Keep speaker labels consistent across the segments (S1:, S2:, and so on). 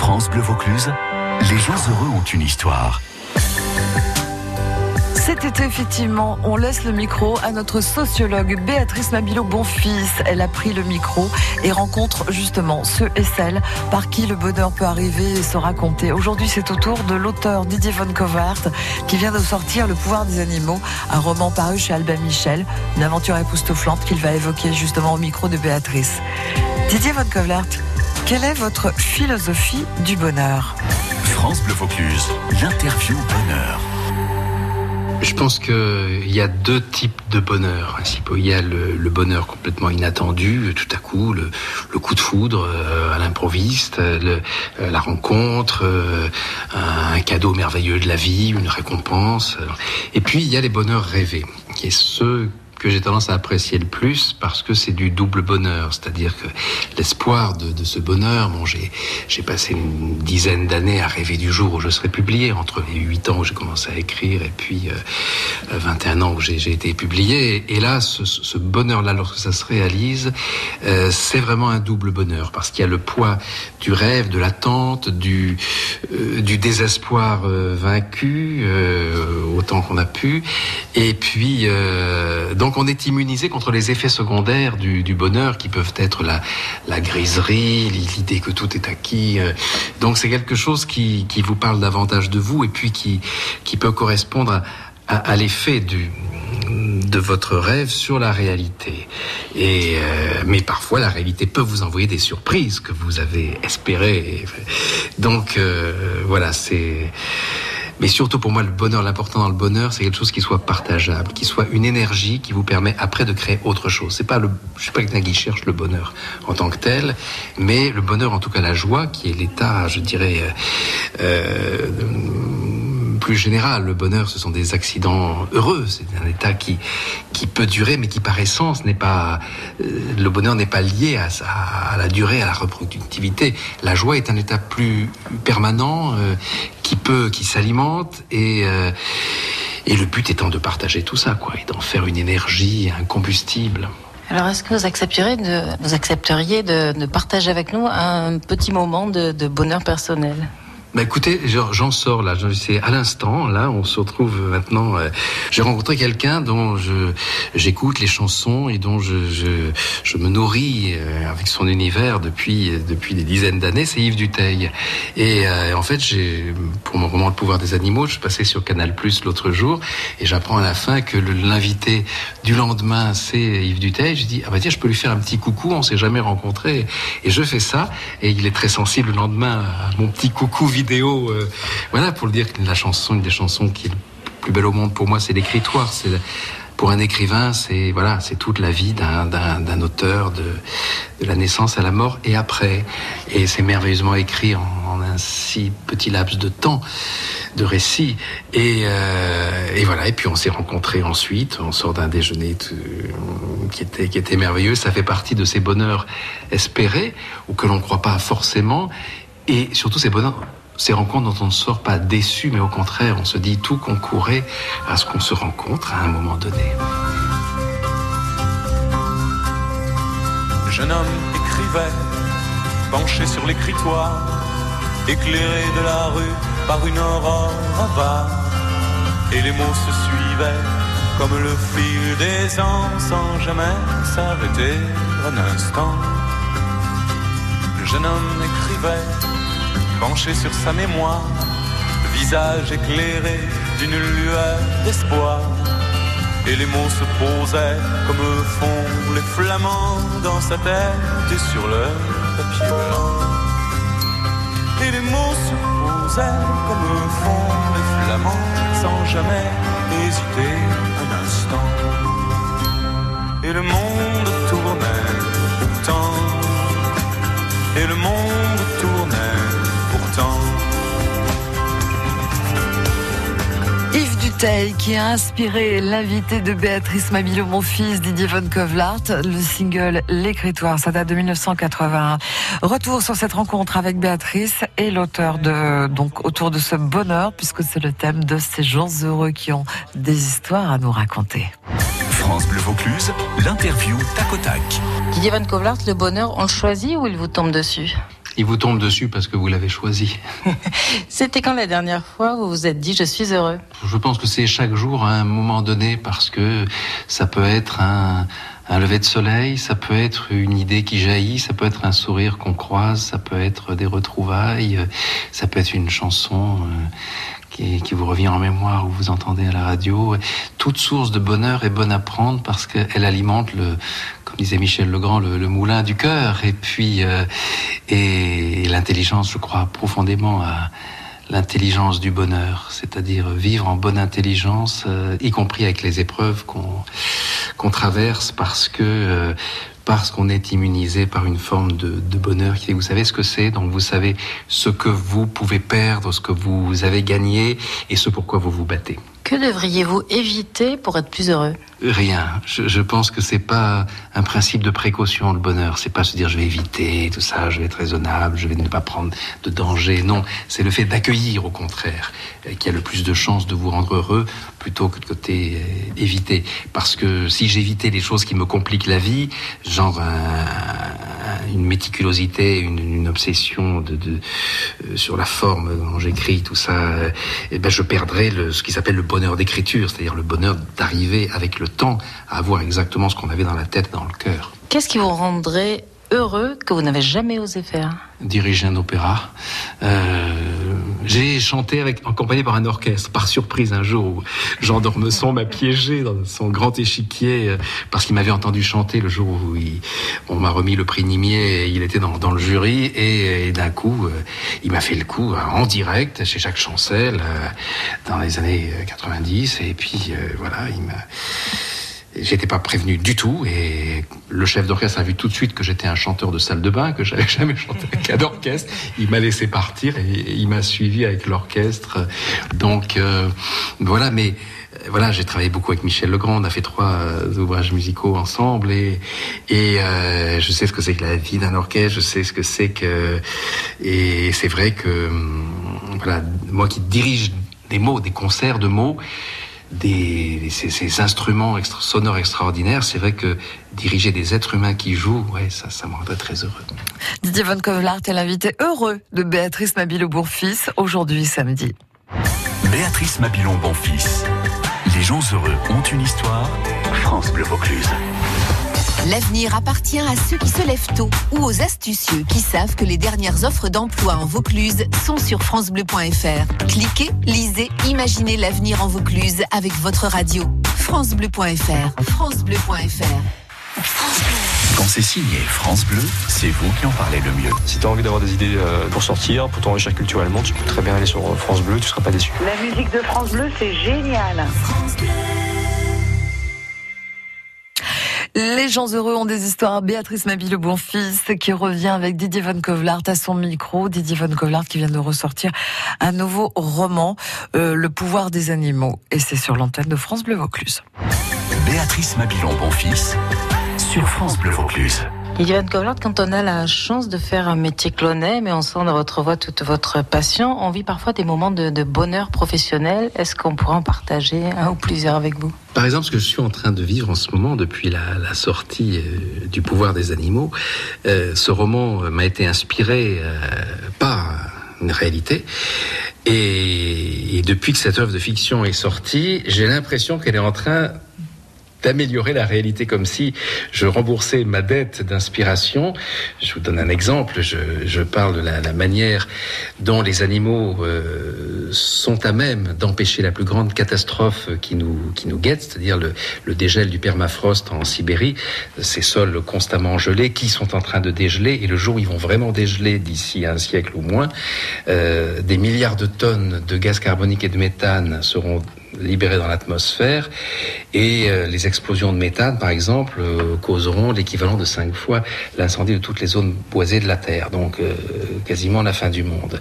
S1: France Bleu Vaucluse, les gens heureux ont une histoire.
S2: Cet été, effectivement, on laisse le micro à notre sociologue Béatrice Mabilo Bonfils. Elle a pris le micro et rencontre justement ceux et celles par qui le bonheur peut arriver et se raconter. Aujourd'hui, c'est au tour de l'auteur Didier von Covart qui vient de sortir Le pouvoir des animaux, un roman paru chez Albin Michel, une aventure époustouflante qu'il va évoquer justement au micro de Béatrice. Didier von Covart, quelle est votre philosophie du bonheur
S1: France Bleu Vaucluse, l'interview bonheur.
S3: Je pense qu'il y a deux types de bonheur. Il y a le, bonheur complètement inattendu, tout à coup, le, coup de foudre euh, à l'improviste, euh, la rencontre, euh, un cadeau merveilleux de la vie, une récompense. Et puis il y a les bonheurs rêvés, qui est ceux que j'ai tendance à apprécier le plus parce que c'est du double bonheur. C'est-à-dire que l'espoir de, ce bonheur, bon, j'ai, passé une dizaine d'années à rêver du jour où je serai publié, entre les 8 ans où j'ai commencé à écrire et puis euh, 21 ans où j'ai, été publié. Et là, ce, bonheur-là, lorsque ça se réalise, euh, c'est vraiment un double bonheur parce qu'il y a le poids du rêve, de l'attente, du, euh, du désespoir euh, vaincu, euh, autant qu'on a pu. Et puis, donc, donc on est immunisé contre les effets secondaires du, bonheur qui peuvent être la, griserie, l'idée que tout est acquis. Euh. Donc c'est quelque chose qui, qui, vous parle davantage de vous et puis qui, qui peut correspondre à, l'effet de votre rêve sur la réalité. Et euh, mais parfois la réalité peut vous envoyer des surprises que vous avez espérées. Donc euh, voilà, c'est mais surtout pour moi, le bonheur, l'important dans le bonheur, c'est quelque chose qui soit partageable, qui soit une énergie qui vous permet après de créer autre chose. C'est pas le, je suis pas quelqu'un qui cherche le bonheur en tant que tel, mais le bonheur, en tout cas la joie, qui est l'état, je dirais, euh, euh plus général. Le bonheur, ce sont des accidents heureux. C'est un état qui, qui peut durer, mais qui par essence n'est pas. Euh, le bonheur n'est pas lié à, à, la durée, à la reproductivité. La joie est un état plus permanent, euh, qui peut, qui s'alimente et. Euh, et le but étant de partager tout ça, quoi, et d'en faire une énergie, un combustible.
S4: Alors, est-ce que vous accepteriez de, vous accepteriez de, partager avec nous un petit moment de bonheur personnel?
S3: Bah écoutez, j'en sors là, c'est à l'instant, là, on se retrouve maintenant. Euh, j'ai rencontré quelqu'un dont j'écoute les chansons et dont je, me nourris euh, avec son univers depuis depuis des dizaines d'années. C'est Yves Duteil. Et euh, en fait, pour mon roman Le pouvoir des animaux, je passé sur Canal Plus l'autre jour et j'apprends à la fin que l'invité du lendemain c'est Yves Duteil. Je dis ah bah tiens, je peux lui faire un petit coucou, on s'est jamais rencontré et je fais ça et il est très sensible le lendemain à mon petit coucou Euh, voilà, pour le dire la chanson, une des chansons qui est plus belle au monde pour moi, c'est l'écritoire. C'est pour un écrivain, c'est voilà, c'est toute la vie d'un auteur de, de, la naissance à la mort et après. Et c'est merveilleusement écrit en, un si petit laps de temps de récit. Et, euh, et voilà. Et puis on s'est rencontrés ensuite. On sort d'un déjeuner qui était qui était merveilleux. Ça fait partie de ces bonheurs espérés ou que l'on ne croit pas forcément. Et surtout ces bonheurs ces rencontres dont on ne sort pas déçu, mais au contraire, on se dit tout concourait à ce qu'on se rencontre à un moment donné.
S5: Le jeune homme écrivait, penché sur l'écritoire, éclairé de la rue par une aurore avare, et les mots se suivaient comme le fil des ans sans jamais s'arrêter un instant. Le jeune homme écrivait penché sur sa mémoire, visage éclairé d'une lueur d'espoir. Et les mots se posaient comme font les flamands dans sa tête et sur leur papier blanc. Et les mots se posaient comme font les flamands sans jamais hésiter un instant. Et le monde
S2: Qui a inspiré l'invité de Béatrice Mabilo, mon fils Didier Von Kovlart, le single L'écritoire, ça date de 1981. Retour sur cette rencontre avec Béatrice et l'auteur de, donc, autour de ce bonheur, puisque c'est le thème de ces gens heureux qui ont des histoires à nous raconter.
S1: France Bleu Vaucluse, l'interview tac au tac.
S4: Didier Van Kovlart, le bonheur, on le choisit ou il vous tombe dessus?
S3: Il vous tombe dessus parce que vous l'avez choisi.
S4: C'était quand la dernière fois où vous vous êtes dit je suis heureux
S3: Je pense que c'est chaque jour à un moment donné parce que ça peut être un, un lever de soleil, ça peut être une idée qui jaillit, ça peut être un sourire qu'on croise, ça peut être des retrouvailles, ça peut être une chanson euh, qui, qui, vous revient en mémoire ou vous entendez à la radio. Toute source de bonheur est bonne à prendre parce qu'elle alimente le, disait Michel Legrand, le, moulin du cœur. Et puis, euh, et, l'intelligence, je crois profondément à l'intelligence du bonheur, c'est-à-dire vivre en bonne intelligence, euh, y compris avec les épreuves qu'on traverse, parce que euh, parce qu'on est immunisé par une forme de, de bonheur qui vous savez ce que c'est, donc vous savez ce que vous pouvez perdre, ce que vous avez gagné et ce pourquoi vous vous battez.
S4: Que devriez-vous éviter pour être plus heureux?
S3: Rien. Je, pense que c'est pas un principe de précaution le bonheur. C'est pas se dire je vais éviter tout ça, je vais être raisonnable, je vais ne pas prendre de danger. Non, c'est le fait d'accueillir au contraire qui a le plus de chances de vous rendre heureux plutôt que de côté euh, éviter. Parce que si j'évitais les choses qui me compliquent la vie, genre un, une méticulosité, une, une obsession de, de euh, sur la forme dont j'écris tout ça, euh, eh ben je perdrais le, ce qui s'appelle le bonheur d'écriture, c'est-à-dire le bonheur d'arriver avec le temps à avoir exactement ce qu'on avait dans la tête, dans le cœur.
S4: Qu'est-ce qui vous rendrait heureux que vous n'avez jamais osé faire?
S3: Diriger un opéra. Euh, j'ai chanté avec, accompagné par un orchestre, par surprise un jour où Jean d'Ormesson m'a piégé dans son grand échiquier euh, parce qu'il m'avait entendu chanter le jour où il, on m'a remis le prix Nimier et il était dans, dans le jury et, et d'un coup euh, il m'a fait le coup euh, en direct chez Jacques Chancel euh, dans les années 90 et puis voilà il m'a J'étais pas prévenu du tout et le chef d'orchestre a vu tout de suite que j'étais un chanteur de salle de bain, que j'avais jamais chanté avec un orchestre. Il m'a laissé partir et, il m'a suivi avec l'orchestre. Donc euh, voilà, mais voilà, j'ai travaillé beaucoup avec Michel Legrand, on a fait trois euh, ouvrages musicaux ensemble et, et euh, je sais ce que c'est que la vie d'un orchestre, je sais ce que c'est que et c'est vrai que voilà, moi qui dirige des mots, des concerts de mots des, ces, ces instruments extra, sonores extraordinaires, c'est vrai que diriger des êtres humains qui jouent, ouais, ça, ça me rendrait très heureux.
S2: Didier Von Kovlart est l'invité heureux de Béatrice Mabilot-Bourfils, aujourd'hui samedi.
S1: Béatrice Mabilon-Bonfils. Les gens heureux ont une histoire. France Bleu Vaucluse.
S6: L'avenir appartient à ceux qui se lèvent tôt ou aux astucieux qui savent que les dernières offres d'emploi en Vaucluse sont sur francebleu.fr. Cliquez, lisez, imaginez l'avenir en Vaucluse avec votre radio. francebleu.fr. francebleu.fr.
S1: Quand c'est signé France Bleu, c'est vous qui en parlez le mieux.
S7: Si tu as envie d'avoir des idées euh, pour sortir, pour t'enrichir culturellement, tu peux très bien aller sur France Bleu, tu seras pas déçu.
S8: La musique de France Bleu, c'est génial.
S2: Les gens heureux ont des histoires. Béatrice Mabille, le bon fils, qui revient avec Didier Von Kovlart à son micro. Didier Von Kovlart qui vient de ressortir un nouveau roman, euh, Le pouvoir des animaux. Et c'est sur l'antenne de France Bleu Vaucluse.
S1: Béatrice Mabilon, bon fils, sur France Bleu Vaucluse.
S4: Didier Van Kovlart, quand on a la chance de faire un métier aime et on sent dans votre voix toute votre passion, on vit parfois des moments de, bonheur professionnel. Est-ce qu'on pourrait en partager un ou plusieurs avec vous?
S3: Par exemple, ce que je suis en train de vivre en ce moment depuis la, sortie euh, du pouvoir des animaux, euh, ce roman m'a été inspiré euh, par une réalité. Et depuis que cette œuvre de fiction est sortie, j'ai l'impression qu'elle est en train d'améliorer la réalité comme si je remboursais ma dette d'inspiration. Je vous donne un exemple. Je, je parle de la, la, manière dont les animaux euh, sont à même d'empêcher la plus grande catastrophe qui nous, qui nous guette, c'est-à-dire le, le, dégel du permafrost en Sibérie, ces sols constamment gelés qui sont en train de dégeler et le jour où ils vont vraiment dégeler d'ici un siècle ou moins, euh, des milliards de tonnes de gaz carbonique et de méthane seront libérés dans l'atmosphère et euh, les explosions de méthane, par exemple, euh, causeront l'équivalent de cinq fois l'incendie de toutes les zones boisées de la Terre, donc euh, quasiment la fin du monde.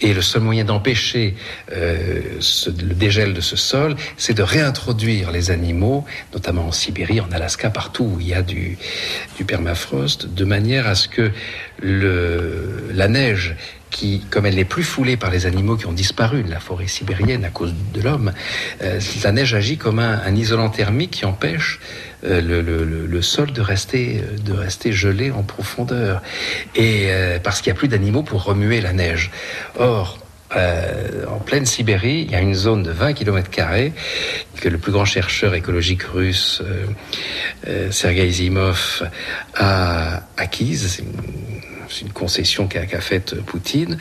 S3: Et le seul moyen d'empêcher le dégel de ce sol, c'est de réintroduire les animaux, notamment en Sibérie, en Alaska, partout où il y a du, permafrost, de manière à ce que la neige qui, comme elle n'est plus foulée par les animaux qui ont disparu de la forêt sibérienne à cause de l'homme, euh, la neige agit comme un, isolant thermique qui empêche euh, le, sol de rester, de rester gelé en profondeur. Et euh, parce qu'il n'y a plus d'animaux pour remuer la neige. Or, euh, en pleine Sibérie, il y a une zone de 20 km que le plus grand chercheur écologique russe, euh, euh, Sergei Zimov, a acquise c'est une concession qu'a qu faite Poutine,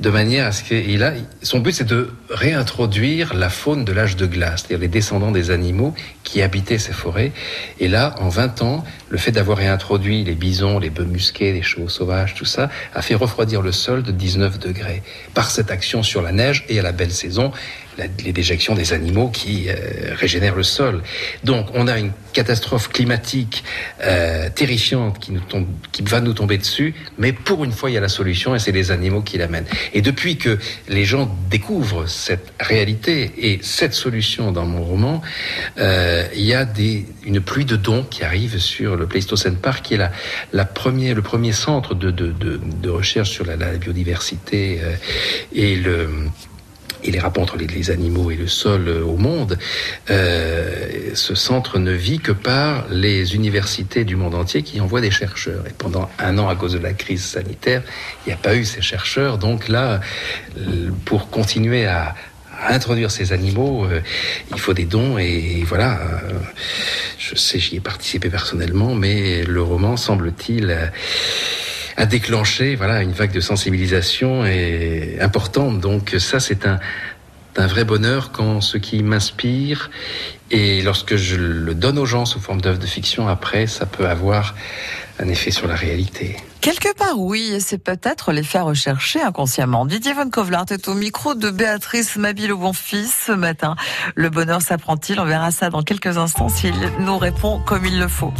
S3: de manière à ce qu'il a, son but c'est de réintroduire la faune de l'âge de glace, c'est-à-dire les descendants des animaux qui habitaient ces forêts. Et là, en 20 ans, le fait d'avoir réintroduit les bisons, les bœufs musqués, les chevaux sauvages, tout ça, a fait refroidir le sol de 19 degrés par cette action sur la neige et à la belle saison la, les déjections des animaux qui euh, régénèrent le sol. Donc on a une catastrophe climatique euh, terrifiante qui, nous tombe, qui va nous tomber dessus, mais pour une fois il y a la solution et c'est les animaux qui l'amènent. Et depuis que les gens découvrent cette réalité et cette solution dans mon roman, euh, il y a des, une pluie de dons qui arrive sur le Pleistocène Park, qui est la, la le premier centre de, de, de, de recherche sur la, la biodiversité euh, et le et les rapports entre les, animaux et le sol euh, au monde, euh, ce centre ne vit que par les universités du monde entier qui envoient des chercheurs. Et pendant un an, à cause de la crise sanitaire, il n'y a pas eu ces chercheurs. Donc là, pour continuer à, introduire ces animaux, euh, il faut des dons et, voilà. Euh, je sais, j'y ai participé personnellement, mais le roman semble-t-il euh, a déclenché voilà une vague de sensibilisation et importante. Donc ça c'est un un vrai bonheur quand ce qui m'inspire et lorsque je le donne aux gens sous forme d'œuvre de fiction, après ça peut avoir un effet sur la réalité.
S2: Quelque part, oui, c'est peut-être les faire rechercher inconsciemment. Didier Von Kovlart est au micro de Béatrice Mabille au Bonfils ce matin. Le bonheur s'apprend-il? On verra ça dans quelques instants s'il nous répond comme il le faut.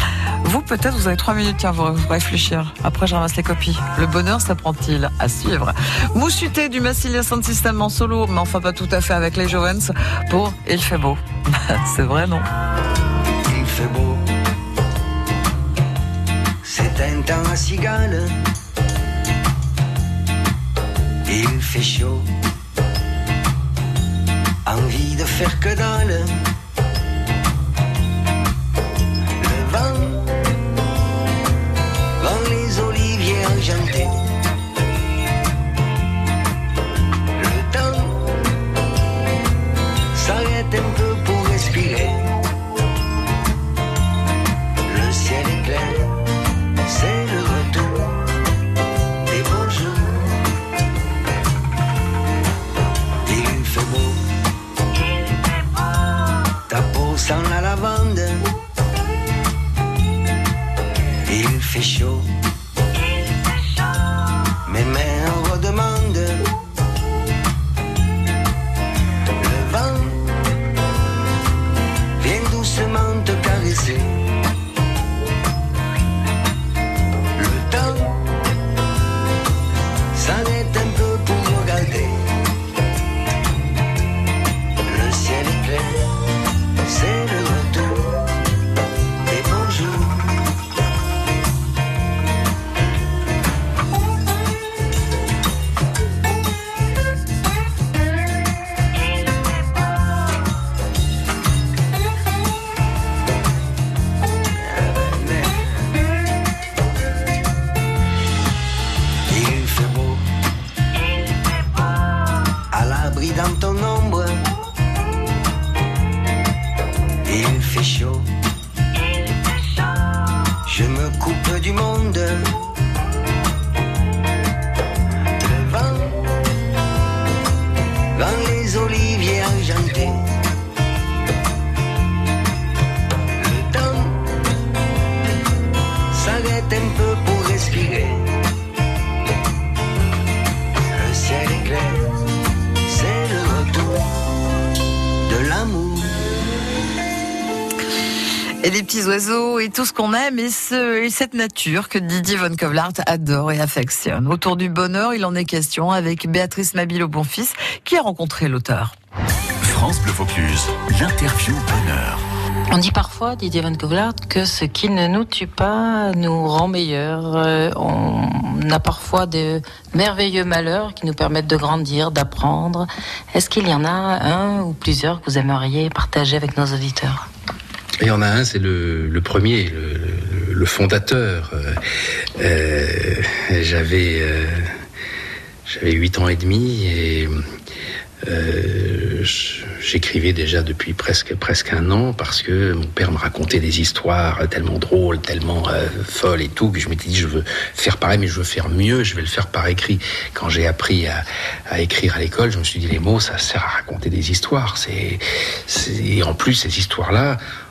S2: Vous, peut-être, vous avez trois minutes à vous réfléchir. Après, je ramasse les copies. Le bonheur s'apprend-il À suivre? Mouchuté du Massilia Sound System en solo, mais enfin pas tout à fait avec les Joens pour Il fait beau. c'est vrai, non?
S9: Il fait beau. Temps à cigale. Il fait chaud. Envie de faire que dalle. Le vent dans les oliviers argentés. Le temps s'arrête un peu pour respirer.
S2: Petits oiseaux et tout ce qu'on aime et, ce, et cette nature que Didier Von Kovlart adore et affectionne. Autour du bonheur, il en est question avec Béatrice Mabille au Bonfils qui a rencontré l'auteur.
S1: France Bleu Vaucluse, l'interview bonheur.
S4: On dit parfois, Didier Van Kovlart, que ce qui ne nous tue pas nous rend meilleurs. Euh, on a parfois de merveilleux malheurs qui nous permettent de grandir, d'apprendre. Est-ce qu'il y en a un ou plusieurs que vous aimeriez partager avec nos auditeurs?
S3: Il y en a un, c'est le, premier, le, fondateur. Euh, euh, j'avais j'avais 8 ans et demi et euh, j'écrivais déjà depuis presque presque un an parce que mon père me racontait des histoires tellement drôles, tellement euh, folles et tout que je m'étais dit je veux faire pareil mais je veux faire mieux, je vais le faire par écrit. Quand j'ai appris à, à, écrire à l'école, je me suis dit les mots ça sert à raconter des histoires. C'est et en plus ces histoires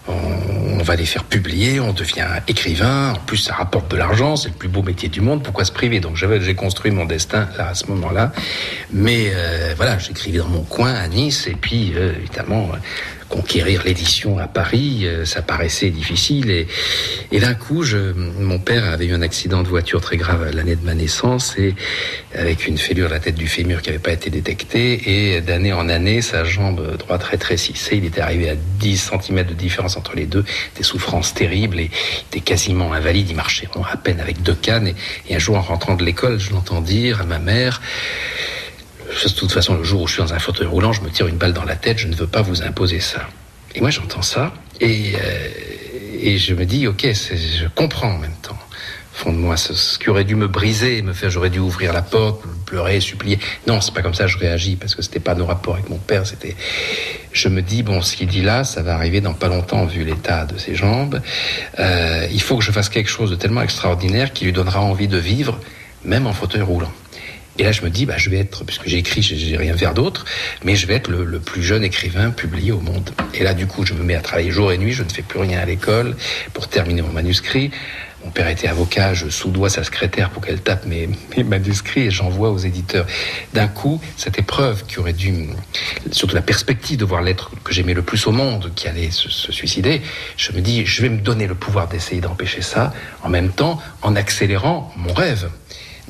S3: on, va les faire publier, on devient écrivain, en plus ça rapporte de l'argent, c'est le plus beau métier du monde, pourquoi se priver? Donc j'ai construit mon destin là à ce moment-là, mais euh, voilà, j'écrivais dans mon coin à Nice, et puis euh, évidemment conquérir l'édition à Paris, euh, ça paraissait difficile. Et, d'un coup, mon père avait eu un accident de voiture très grave l'année de ma naissance, et avec une fêlure à la tête du fémur qui n'avait pas été détectée. Et d'année en année, sa jambe droite rétrécissait. Il était arrivé à 10 cm de différence entre les deux, des souffrances terribles, et il était quasiment invalide. Il marchait à peine avec deux cannes. Et, et un jour, en rentrant de l'école, je l'entends dire à ma mère de toute façon, le jour où je suis dans un fauteuil roulant, je me tire une balle dans la tête, je ne veux pas vous imposer ça. Et moi, j'entends ça, et, euh, je me dis, ok, je comprends en même temps. Au fond de moi, ce, qui aurait dû me briser, me faire, j'aurais dû ouvrir la porte, pleurer, supplier. Non, c'est pas comme ça que je réagis, parce que c'était pas nos rapports avec mon père, c'était. Je me dis, bon, ce qu'il dit là, ça va arriver dans pas longtemps, vu l'état de ses jambes. Euh, il faut que je fasse quelque chose de tellement extraordinaire qui lui donnera envie de vivre, même en fauteuil roulant. Et là, je me dis, bah, je vais être, puisque j'ai écrit, j'ai rien faire d'autre, mais je vais être le, plus jeune écrivain publié au monde. Et là, du coup, je me mets à travailler jour et nuit, je ne fais plus rien à l'école pour terminer mon manuscrit. Mon père était avocat, je soudoie sa secrétaire pour qu'elle tape mes, manuscrits et j'envoie aux éditeurs. D'un coup, cette épreuve qui aurait dû, surtout la perspective de voir l'être que j'aimais le plus au monde qui allait se, suicider, je me dis, je vais me donner le pouvoir d'essayer d'empêcher ça, en même temps en accélérant mon rêve.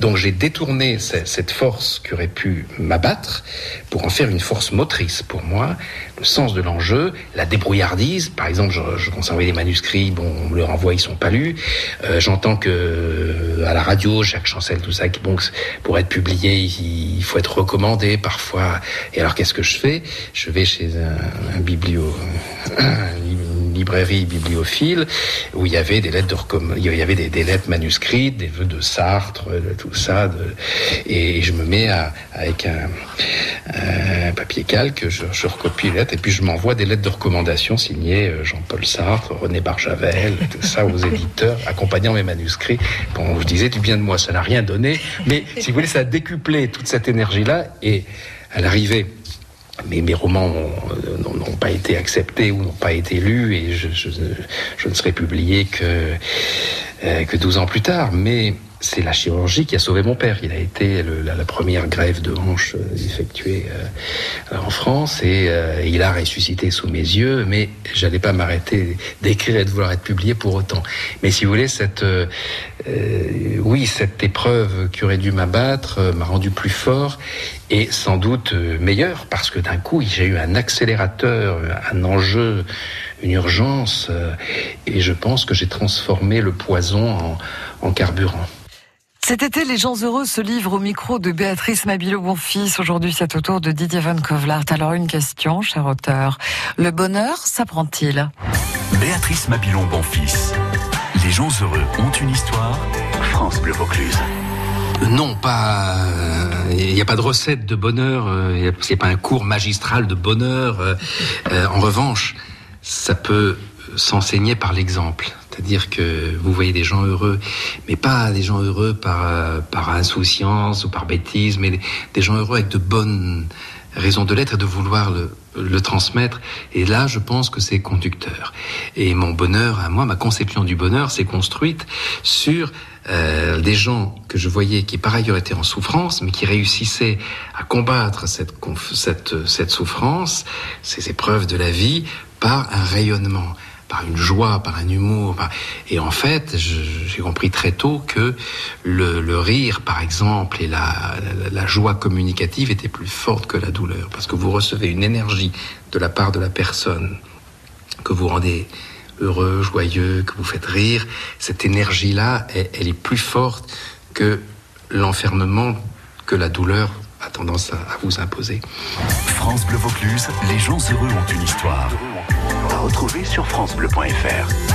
S3: Donc j'ai détourné cette force qui aurait pu m'abattre pour en faire une force motrice pour moi, le sens de l'enjeu, la débrouillardise. Par exemple, je, je conservais des manuscrits, bon, on me les renvoie, ils sont pas lus. Euh, J'entends que euh, à la radio, Jacques Chancel, tout ça, bon, pour être publié, il, faut être recommandé parfois. Et alors qu'est-ce que je fais? Je vais chez un, un biblio, librairie bibliophile où il y avait des lettres de il y avait des, lettres manuscrites, des vœux de Sartre, de tout ça, de, et je me mets à, avec un, papier calque, je, je, recopie les lettres et puis je m'envoie des lettres de recommandation signées euh, Jean-Paul Sartre, René Barjavel, tout ça aux éditeurs, accompagnant mes manuscrits. Bon, je disais du bien de moi, ça n'a rien donné, mais si vous voulez, ça a décuplé toute cette énergie-là et à l'arrivée mais mes romans n'ont pas été acceptés ou n'ont pas été lus et je, ne serai publié que, euh, que 12 ans plus tard. Mais c'est la chirurgie qui a sauvé mon père. Il a été la, première grève de hanche euh, effectuée euh, en France et euh, il a ressuscité sous mes yeux, mais j'allais pas m'arrêter d'écrire et de vouloir être publié pour autant. Mais si vous voulez, cette, euh, oui, cette épreuve qui aurait dû m'abattre m'a rendu plus fort et sans doute meilleur parce que d'un coup, j'ai eu un accélérateur, un enjeu une urgence, et je pense que j'ai transformé le poison en, en carburant.
S2: Cet été, Les gens heureux se livrent au micro de Béatrice Mabilo-Bonfils. Aujourd'hui, c'est au tour de Didier Van Kovlart. Alors, une question, cher auteur. Le bonheur s'apprend-il?
S1: Béatrice Mabilon-Bonfils. Les gens heureux ont une histoire. France Bleu Vaucluse.
S3: Non, pas. Il n'y a pas de recette de bonheur. C'est pas un cours magistral de bonheur. Euh, en revanche, ça peut s'enseigner par l'exemple. C'est-à-dire que vous voyez des gens heureux, mais pas des gens heureux par, euh, par insouciance ou par bêtise, mais des gens heureux avec de bonnes raisons de l'être et de vouloir le, le transmettre. Et là, je pense que c'est conducteur. Et mon bonheur, à moi, ma conception du bonheur s'est construite sur euh, des gens que je voyais qui par ailleurs étaient en souffrance, mais qui réussissaient à combattre cette, cette, cette souffrance, ces épreuves de la vie, par un rayonnement par une joie, par un humour. Et en fait, j'ai compris très tôt que le, rire, par exemple, et la, joie communicative étaient plus fortes que la douleur, parce que vous recevez une énergie de la part de la personne que vous rendez heureux, joyeux, que vous faites rire, cette énergie-là, elle, elle est plus forte que l'enfermement que la douleur a tendance à, à vous imposer.
S1: France Bleu Vaucluse, les gens heureux ont une histoire. À retrouver sur francebleu.fr.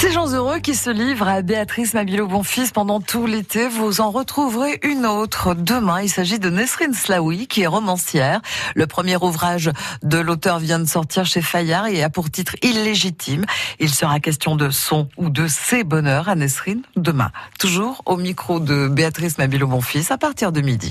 S2: Ces gens heureux qui se livrent à Béatrice Mabilo-Bonfils pendant tout l'été, vous en retrouverez une autre demain. Il s'agit de Nesrine Slaoui, qui est romancière. Le premier ouvrage de l'auteur vient de sortir chez Fayard et a pour titre Illégitime. Il sera question de son ou de ses bonheurs à Nesrine demain. Toujours au micro de Béatrice Mabilo-Bonfils à partir de midi.